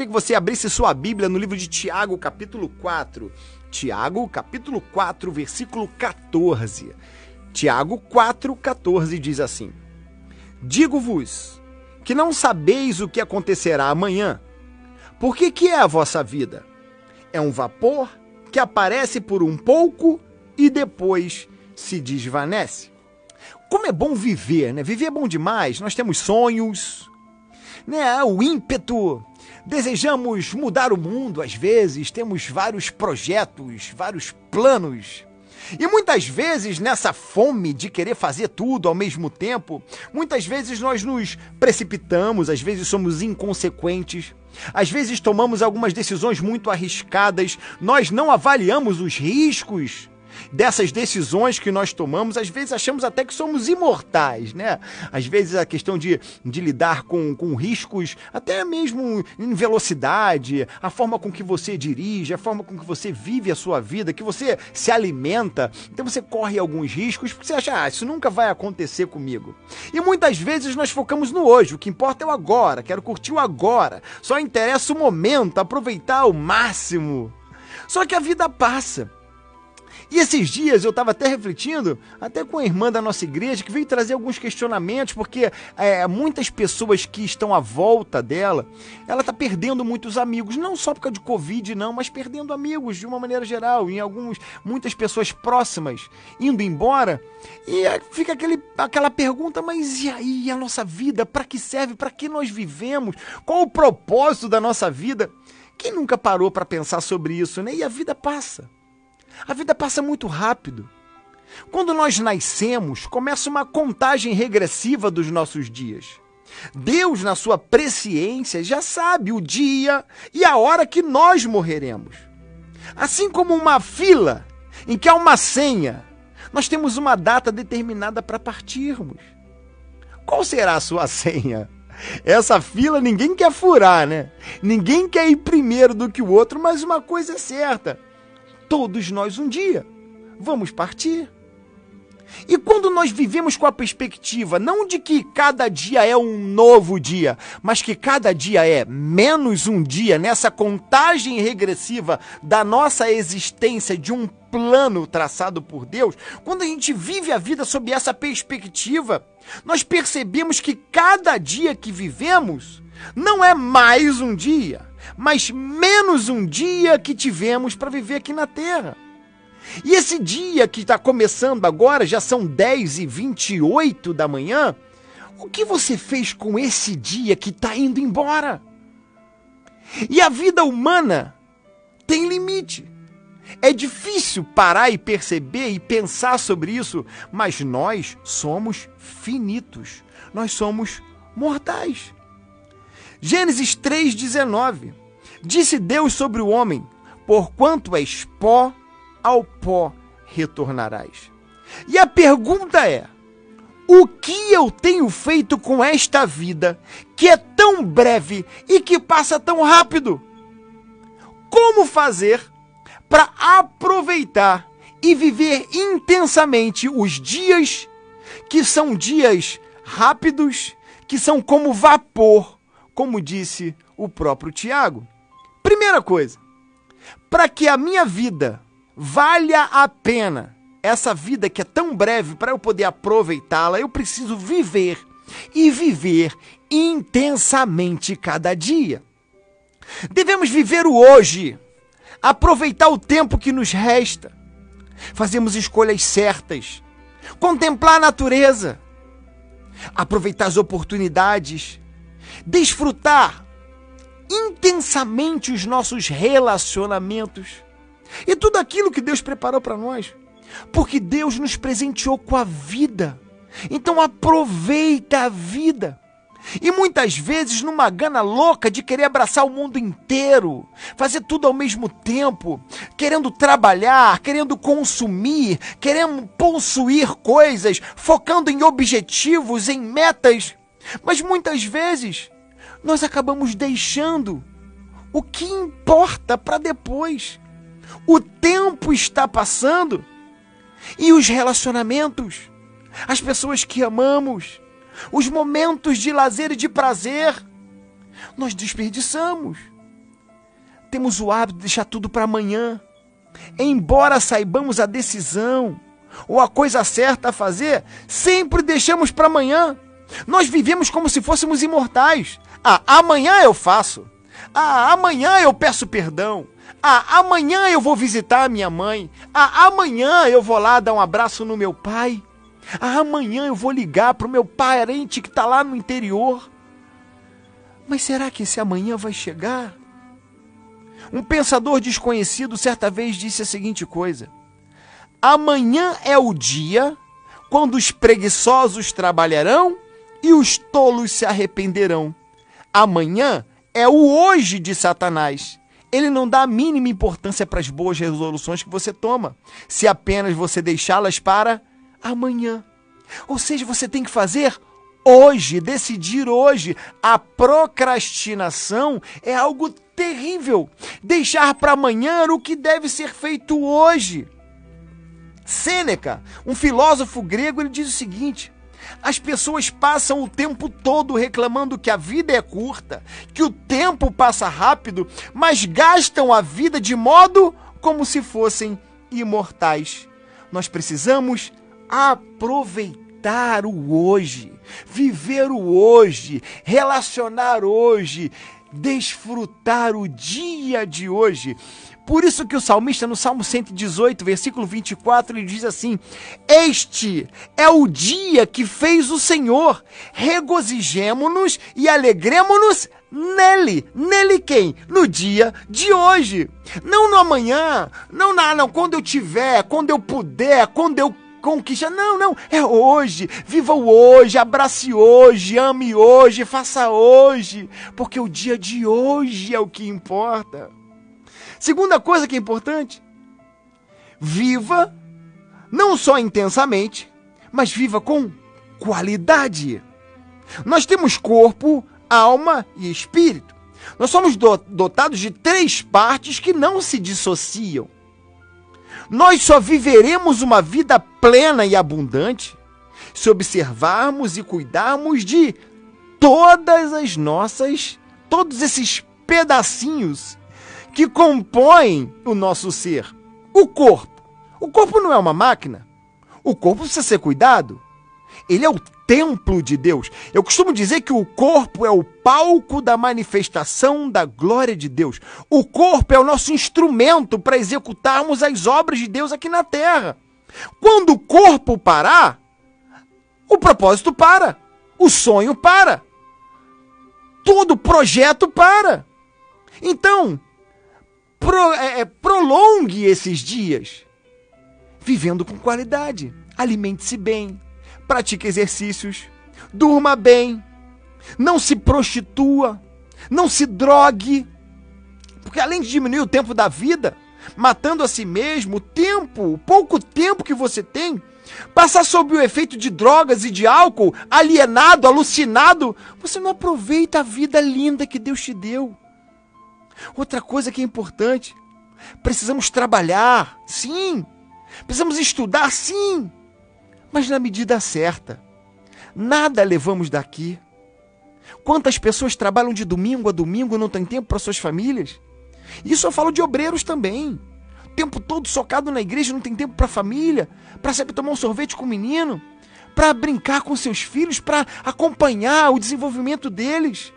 queria que você abrisse sua Bíblia no livro de Tiago, capítulo 4. Tiago, capítulo 4, versículo 14. Tiago 4, 14 diz assim: Digo-vos que não sabeis o que acontecerá amanhã. Por que, que é a vossa vida? É um vapor que aparece por um pouco e depois se desvanece. Como é bom viver, né? Viver é bom demais. Nós temos sonhos, né? O ímpeto. Desejamos mudar o mundo às vezes, temos vários projetos, vários planos. E muitas vezes, nessa fome de querer fazer tudo ao mesmo tempo, muitas vezes nós nos precipitamos, às vezes somos inconsequentes, às vezes tomamos algumas decisões muito arriscadas, nós não avaliamos os riscos dessas decisões que nós tomamos, às vezes achamos até que somos imortais, né? Às vezes a questão de, de lidar com, com riscos, até mesmo em velocidade, a forma com que você dirige, a forma com que você vive a sua vida, que você se alimenta. Então você corre alguns riscos porque você acha, ah, isso nunca vai acontecer comigo. E muitas vezes nós focamos no hoje, o que importa é o agora, quero curtir o agora, só interessa o momento, aproveitar ao máximo. Só que a vida passa. E esses dias eu estava até refletindo, até com a irmã da nossa igreja, que veio trazer alguns questionamentos, porque é, muitas pessoas que estão à volta dela, ela está perdendo muitos amigos, não só por causa de Covid, não, mas perdendo amigos de uma maneira geral, em alguns, muitas pessoas próximas indo embora. E fica aquele, aquela pergunta, mas e aí a nossa vida? Para que serve? Para que nós vivemos? Qual o propósito da nossa vida? Quem nunca parou para pensar sobre isso, né? E a vida passa. A vida passa muito rápido. Quando nós nascemos, começa uma contagem regressiva dos nossos dias. Deus, na sua presciência, já sabe o dia e a hora que nós morreremos. Assim como uma fila em que há uma senha, nós temos uma data determinada para partirmos. Qual será a sua senha? Essa fila ninguém quer furar, né? Ninguém quer ir primeiro do que o outro, mas uma coisa é certa: todos nós um dia vamos partir. E quando nós vivemos com a perspectiva não de que cada dia é um novo dia, mas que cada dia é menos um dia nessa contagem regressiva da nossa existência de um plano traçado por Deus, quando a gente vive a vida sob essa perspectiva, nós percebemos que cada dia que vivemos não é mais um dia, mas menos um dia que tivemos para viver aqui na Terra. E esse dia que está começando agora, já são 10 e 28 da manhã, o que você fez com esse dia que está indo embora? E a vida humana tem limite. É difícil parar e perceber e pensar sobre isso, mas nós somos finitos, nós somos mortais. Gênesis 3,19 Disse Deus sobre o homem: Porquanto és pó, ao pó retornarás. E a pergunta é: o que eu tenho feito com esta vida que é tão breve e que passa tão rápido? Como fazer para aproveitar e viver intensamente os dias que são dias rápidos, que são como vapor, como disse o próprio Tiago? Primeira coisa, para que a minha vida valha a pena, essa vida que é tão breve, para eu poder aproveitá-la, eu preciso viver e viver intensamente cada dia. Devemos viver o hoje, aproveitar o tempo que nos resta, fazemos escolhas certas, contemplar a natureza, aproveitar as oportunidades, desfrutar intensamente os nossos relacionamentos e tudo aquilo que Deus preparou para nós, porque Deus nos presenteou com a vida. Então aproveita a vida. E muitas vezes, numa gana louca de querer abraçar o mundo inteiro, fazer tudo ao mesmo tempo, querendo trabalhar, querendo consumir, querendo possuir coisas, focando em objetivos, em metas, mas muitas vezes nós acabamos deixando o que importa para depois. O tempo está passando e os relacionamentos, as pessoas que amamos, os momentos de lazer e de prazer, nós desperdiçamos. temos o hábito de deixar tudo para amanhã. Embora saibamos a decisão ou a coisa certa a fazer, sempre deixamos para amanhã. Nós vivemos como se fôssemos imortais. Ah, amanhã eu faço. Ah, amanhã eu peço perdão. Ah, amanhã eu vou visitar a minha mãe. Ah, amanhã eu vou lá dar um abraço no meu pai. Ah, amanhã eu vou ligar para o meu parente que está lá no interior. Mas será que esse amanhã vai chegar? Um pensador desconhecido certa vez disse a seguinte coisa: Amanhã é o dia quando os preguiçosos trabalharão e os tolos se arrependerão. Amanhã é o hoje de Satanás. Ele não dá a mínima importância para as boas resoluções que você toma, se apenas você deixá-las para amanhã. Ou seja, você tem que fazer hoje, decidir hoje. A procrastinação é algo terrível. Deixar para amanhã o que deve ser feito hoje. Sêneca, um filósofo grego, ele diz o seguinte: as pessoas passam o tempo todo reclamando que a vida é curta, que o tempo passa rápido, mas gastam a vida de modo como se fossem imortais. Nós precisamos aproveitar o hoje, viver o hoje, relacionar hoje, desfrutar o dia de hoje. Por isso que o salmista no Salmo 118, versículo 24, ele diz assim: Este é o dia que fez o Senhor. Regozijemo-nos e alegremo-nos nele. Nele quem? No dia de hoje. Não no amanhã, não na não quando eu tiver, quando eu puder, quando eu conquista. Não, não. É hoje. Viva o hoje. Abrace hoje. Ame hoje. Faça hoje. Porque o dia de hoje é o que importa. Segunda coisa que é importante: viva não só intensamente, mas viva com qualidade. Nós temos corpo, alma e espírito. Nós somos dotados de três partes que não se dissociam. Nós só viveremos uma vida plena e abundante se observarmos e cuidarmos de todas as nossas, todos esses pedacinhos que compõem o nosso ser. O corpo. O corpo não é uma máquina. O corpo precisa ser cuidado. Ele é o templo de Deus. Eu costumo dizer que o corpo é o palco da manifestação da glória de Deus. O corpo é o nosso instrumento para executarmos as obras de Deus aqui na terra. Quando o corpo parar, o propósito para, o sonho para, todo projeto para. Então, pro, é, é, prolongue esses dias vivendo com qualidade. Alimente-se bem, pratique exercícios, durma bem, não se prostitua, não se drogue, porque além de diminuir o tempo da vida, matando a si mesmo, o tempo, o pouco tempo que você tem, passar sob o efeito de drogas e de álcool, alienado, alucinado, você não aproveita a vida linda que Deus te deu. Outra coisa que é importante: precisamos trabalhar, sim. Precisamos estudar, sim. Mas na medida certa. Nada levamos daqui. Quantas pessoas trabalham de domingo a domingo e não têm tempo para suas famílias? Isso eu falo de obreiros também. O tempo todo socado na igreja, não tem tempo para a família, para saber tomar um sorvete com o menino, para brincar com seus filhos, para acompanhar o desenvolvimento deles.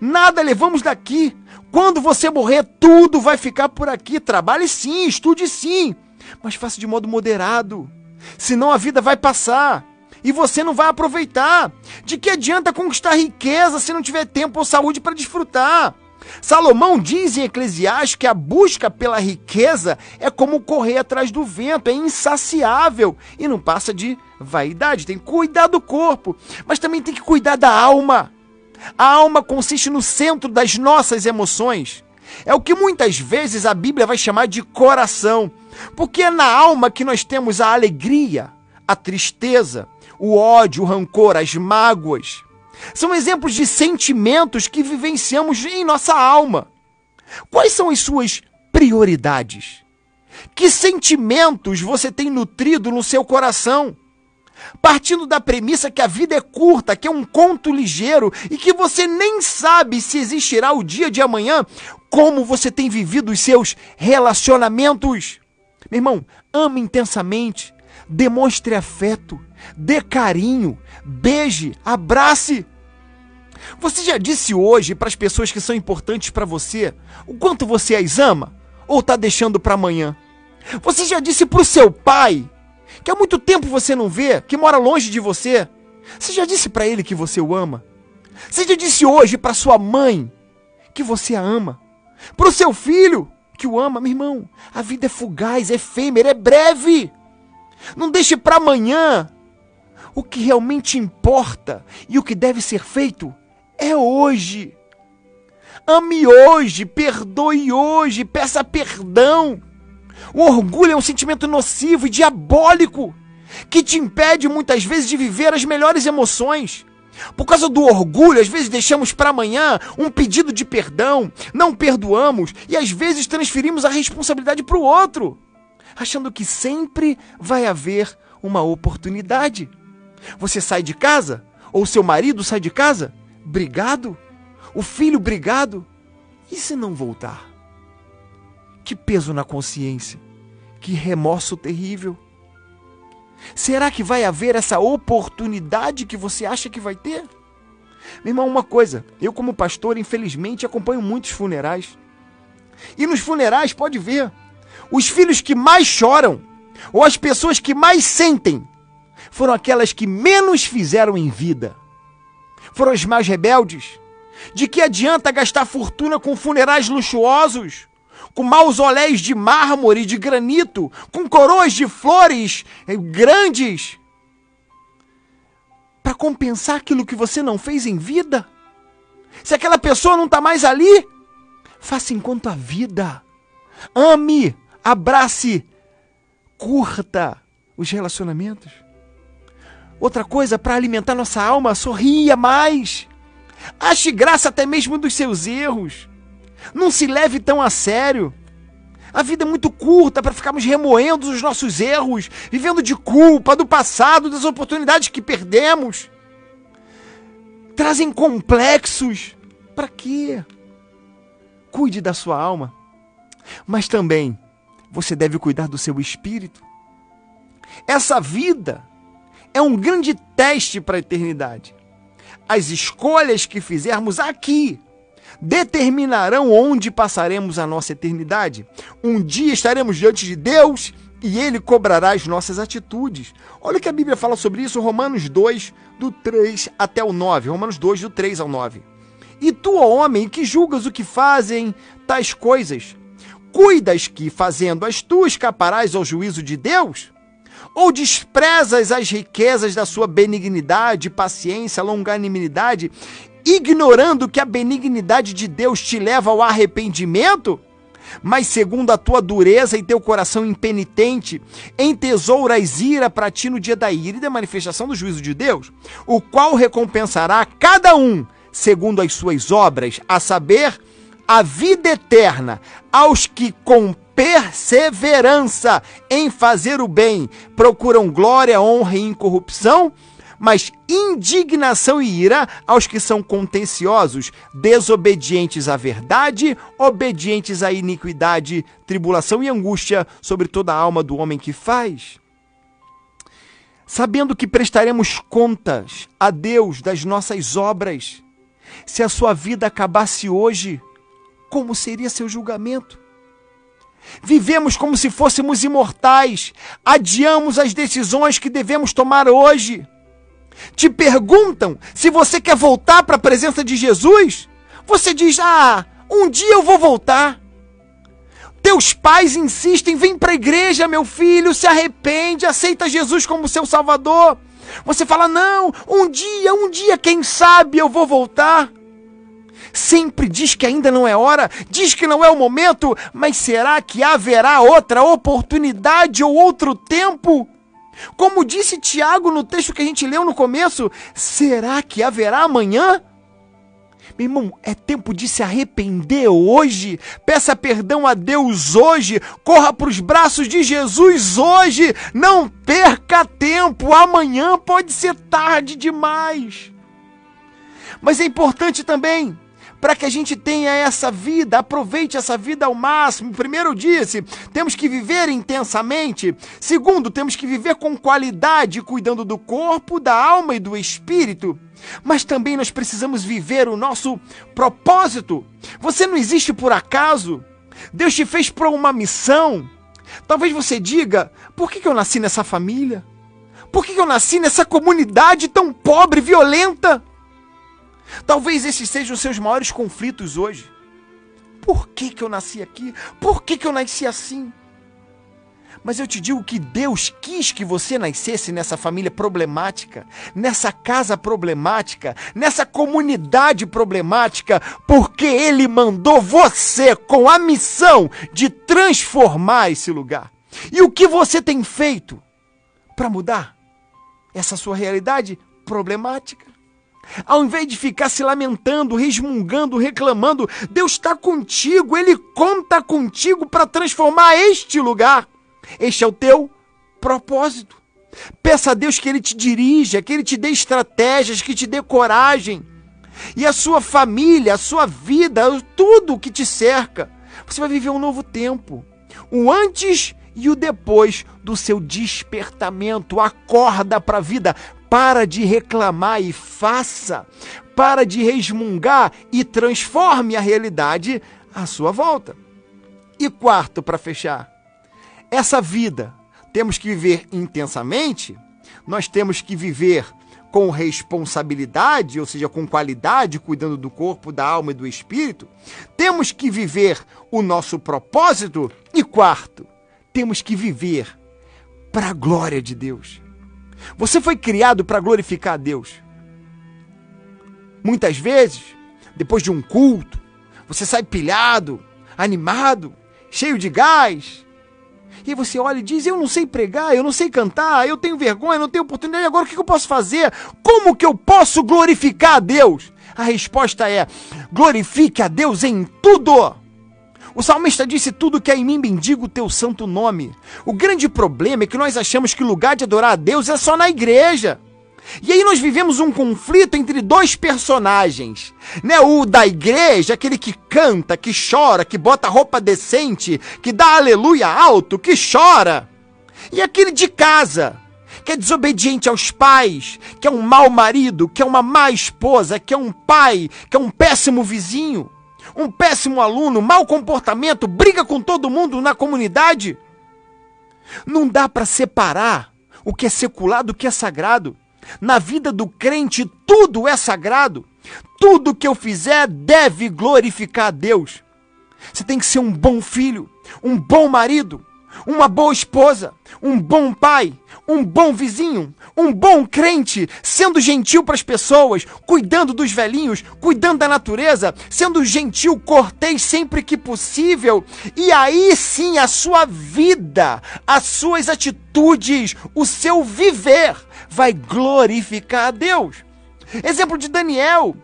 Nada levamos daqui. Quando você morrer, tudo vai ficar por aqui. Trabalhe sim, estude sim, mas faça de modo moderado. Senão a vida vai passar e você não vai aproveitar. De que adianta conquistar riqueza se não tiver tempo ou saúde para desfrutar? Salomão diz em Eclesiastes que a busca pela riqueza é como correr atrás do vento, é insaciável e não passa de vaidade. Tem que cuidar do corpo, mas também tem que cuidar da alma. A alma consiste no centro das nossas emoções. É o que muitas vezes a Bíblia vai chamar de coração, porque é na alma que nós temos a alegria, a tristeza, o ódio, o rancor, as mágoas. São exemplos de sentimentos que vivenciamos em nossa alma. Quais são as suas prioridades? Que sentimentos você tem nutrido no seu coração? partindo da premissa que a vida é curta, que é um conto ligeiro e que você nem sabe se existirá o dia de amanhã, como você tem vivido os seus relacionamentos. Meu irmão, ame intensamente, demonstre afeto, dê carinho, beije, abrace. Você já disse hoje para as pessoas que são importantes para você o quanto você as ama? Ou está deixando para amanhã? Você já disse para o seu pai que há muito tempo você não vê, que mora longe de você? Você já disse para ele que você o ama? Você já disse hoje para sua mãe que você a ama? Para o seu filho que o ama, meu irmão? A vida é fugaz, é efêmera, é breve. Não deixe para amanhã. O que realmente importa e o que deve ser feito é hoje. Ame hoje, perdoe hoje, peça perdão. O orgulho é um sentimento nocivo e diabólico que te impede muitas vezes de viver as melhores emoções. Por causa do orgulho, às vezes deixamos para amanhã um pedido de perdão, não perdoamos e às vezes transferimos a responsabilidade para o outro, achando que sempre vai haver uma oportunidade. Você sai de casa, ou seu marido sai de casa, brigado, o filho brigado, e se não voltar? Que peso na consciência, que remorso terrível. Será que vai haver essa oportunidade que você acha que vai ter? Meu irmão, uma coisa, eu como pastor, infelizmente, acompanho muitos funerais. E nos funerais, pode ver, os filhos que mais choram, ou as pessoas que mais sentem, foram aquelas que menos fizeram em vida. Foram as mais rebeldes. De que adianta gastar fortuna com funerais luxuosos? Com mausoléus de mármore, de granito, com coroas de flores eh, grandes, para compensar aquilo que você não fez em vida? Se aquela pessoa não está mais ali, faça enquanto a vida. Ame, abrace, curta os relacionamentos. Outra coisa para alimentar nossa alma, sorria mais. Ache graça até mesmo dos seus erros. Não se leve tão a sério. A vida é muito curta para ficarmos remoendo os nossos erros, vivendo de culpa do passado, das oportunidades que perdemos. Trazem complexos. Para quê? Cuide da sua alma. Mas também você deve cuidar do seu espírito. Essa vida é um grande teste para a eternidade. As escolhas que fizermos aqui determinarão onde passaremos a nossa eternidade. Um dia estaremos diante de Deus e ele cobrará as nossas atitudes. Olha o que a Bíblia fala sobre isso, Romanos 2, do 3 até o 9. Romanos 2, do 3 ao 9. E tu, ó homem, que julgas o que fazem tais coisas, cuidas que, fazendo-as tu, escaparás ao juízo de Deus? Ou desprezas as riquezas da sua benignidade, paciência, longanimidade ignorando que a benignidade de Deus te leva ao arrependimento? Mas segundo a tua dureza e teu coração impenitente, entesouras ira para ti no dia da ira e da manifestação do juízo de Deus, o qual recompensará cada um segundo as suas obras, a saber, a vida eterna aos que com perseverança em fazer o bem procuram glória, honra e incorrupção mas indignação e ira aos que são contenciosos, desobedientes à verdade, obedientes à iniquidade, tribulação e angústia sobre toda a alma do homem que faz. Sabendo que prestaremos contas a Deus das nossas obras, se a sua vida acabasse hoje, como seria seu julgamento? Vivemos como se fôssemos imortais, adiamos as decisões que devemos tomar hoje te perguntam se você quer voltar para a presença de Jesus, você diz: Ah, um dia eu vou voltar. Teus pais insistem: vem para a igreja, meu filho, se arrepende, aceita Jesus como seu Salvador. Você fala: Não, um dia, um dia, quem sabe eu vou voltar. Sempre diz que ainda não é hora, diz que não é o momento, mas será que haverá outra oportunidade ou outro tempo? Como disse Tiago no texto que a gente leu no começo, será que haverá amanhã? Meu irmão, é tempo de se arrepender hoje. Peça perdão a Deus hoje. Corra para os braços de Jesus hoje. Não perca tempo. Amanhã pode ser tarde demais. Mas é importante também para que a gente tenha essa vida, aproveite essa vida ao máximo. Primeiro, disse, temos que viver intensamente. Segundo, temos que viver com qualidade, cuidando do corpo, da alma e do espírito. Mas também nós precisamos viver o nosso propósito. Você não existe por acaso. Deus te fez para uma missão. Talvez você diga: por que eu nasci nessa família? Por que eu nasci nessa comunidade tão pobre, violenta? Talvez esses sejam os seus maiores conflitos hoje. Por que, que eu nasci aqui? Por que, que eu nasci assim? Mas eu te digo que Deus quis que você nascesse nessa família problemática, nessa casa problemática, nessa comunidade problemática, porque Ele mandou você com a missão de transformar esse lugar. E o que você tem feito para mudar essa sua realidade problemática? Ao invés de ficar se lamentando, resmungando, reclamando, Deus está contigo, Ele conta contigo para transformar este lugar. Este é o teu propósito. Peça a Deus que Ele te dirija, que Ele te dê estratégias, que te dê coragem. E a sua família, a sua vida, tudo que te cerca, você vai viver um novo tempo. O antes e o depois do seu despertamento. Acorda para a vida, para de reclamar e faça. Para de resmungar e transforme a realidade à sua volta. E quarto, para fechar, essa vida temos que viver intensamente, nós temos que viver com responsabilidade, ou seja, com qualidade, cuidando do corpo, da alma e do espírito. Temos que viver o nosso propósito. E quarto, temos que viver para a glória de Deus. Você foi criado para glorificar a Deus. Muitas vezes, depois de um culto, você sai pilhado, animado, cheio de gás. E você olha e diz: Eu não sei pregar, eu não sei cantar, eu tenho vergonha, não tenho oportunidade. Agora o que eu posso fazer? Como que eu posso glorificar a Deus? A resposta é: glorifique a Deus em tudo. O salmista disse: Tudo que é em mim bendigo o teu santo nome. O grande problema é que nós achamos que o lugar de adorar a Deus é só na igreja. E aí nós vivemos um conflito entre dois personagens, né? O da igreja, aquele que canta, que chora, que bota roupa decente, que dá aleluia alto, que chora. E aquele de casa, que é desobediente aos pais, que é um mau marido, que é uma má esposa, que é um pai, que é um péssimo vizinho um péssimo aluno, mau comportamento, briga com todo mundo na comunidade. Não dá para separar o que é secular do que é sagrado. Na vida do crente, tudo é sagrado. Tudo que eu fizer deve glorificar a Deus. Você tem que ser um bom filho, um bom marido, uma boa esposa, um bom pai, um bom vizinho, um bom crente, sendo gentil para as pessoas, cuidando dos velhinhos, cuidando da natureza, sendo gentil, cortês sempre que possível. E aí sim a sua vida, as suas atitudes, o seu viver vai glorificar a Deus. Exemplo de Daniel.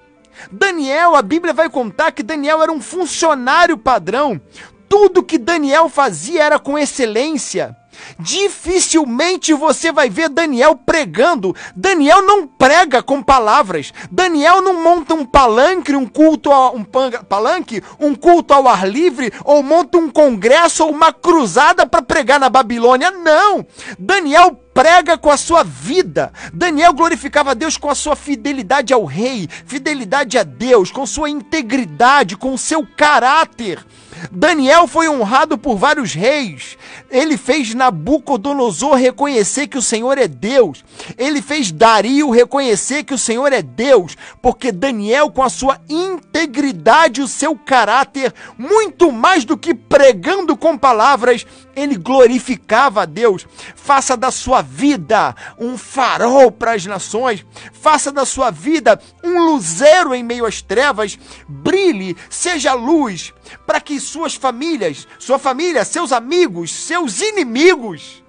Daniel, a Bíblia vai contar que Daniel era um funcionário padrão. Tudo que Daniel fazia era com excelência. Dificilmente você vai ver Daniel pregando. Daniel não prega com palavras. Daniel não monta um palanque, um culto um palanque, um culto ao ar livre ou monta um congresso ou uma cruzada para pregar na Babilônia. Não. Daniel prega com a sua vida. Daniel glorificava a Deus com a sua fidelidade ao rei, fidelidade a Deus, com sua integridade, com o seu caráter. Daniel foi honrado por vários reis. Ele fez Nabucodonosor reconhecer que o Senhor é Deus. Ele fez Dario reconhecer que o Senhor é Deus, porque Daniel, com a sua integridade, o seu caráter, muito mais do que pregando com palavras, ele glorificava a Deus. Faça da sua vida um farol para as nações. Faça da sua vida um luzeiro em meio às trevas. Brilhe, seja luz, para que suas famílias, sua família, seus amigos, seus inimigos,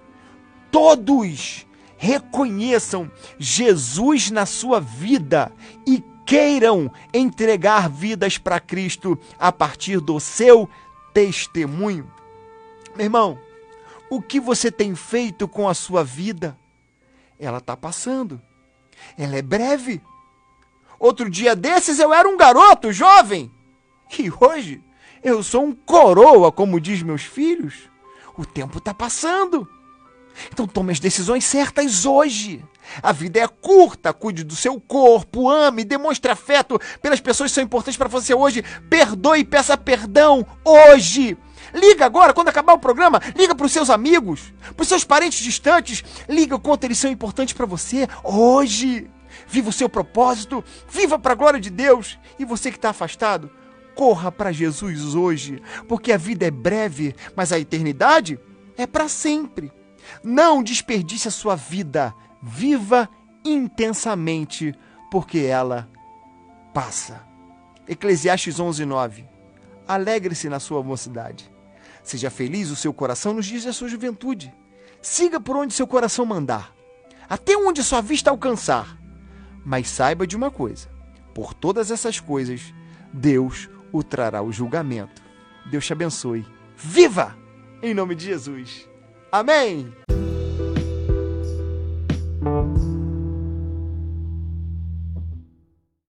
todos reconheçam Jesus na sua vida e queiram entregar vidas para Cristo a partir do seu testemunho. Meu irmão, o que você tem feito com a sua vida? Ela está passando. Ela é breve. Outro dia desses eu era um garoto jovem. E hoje eu sou um coroa, como diz meus filhos. O tempo está passando. Então tome as decisões certas hoje. A vida é curta, cuide do seu corpo, ame, demonstre afeto pelas pessoas que são importantes para você hoje. Perdoe e peça perdão hoje. Liga agora, quando acabar o programa, liga para os seus amigos, para os seus parentes distantes. Liga o quanto eles são importantes para você hoje. Viva o seu propósito, viva para a glória de Deus. E você que está afastado, corra para Jesus hoje, porque a vida é breve, mas a eternidade é para sempre. Não desperdice a sua vida. Viva intensamente, porque ela passa. Eclesiastes 11:9. Alegre-se na sua mocidade. Seja feliz o seu coração nos dias da sua juventude. Siga por onde seu coração mandar, até onde sua vista alcançar. Mas saiba de uma coisa: por todas essas coisas, Deus o trará o julgamento. Deus te abençoe. Viva! Em nome de Jesus. Amém!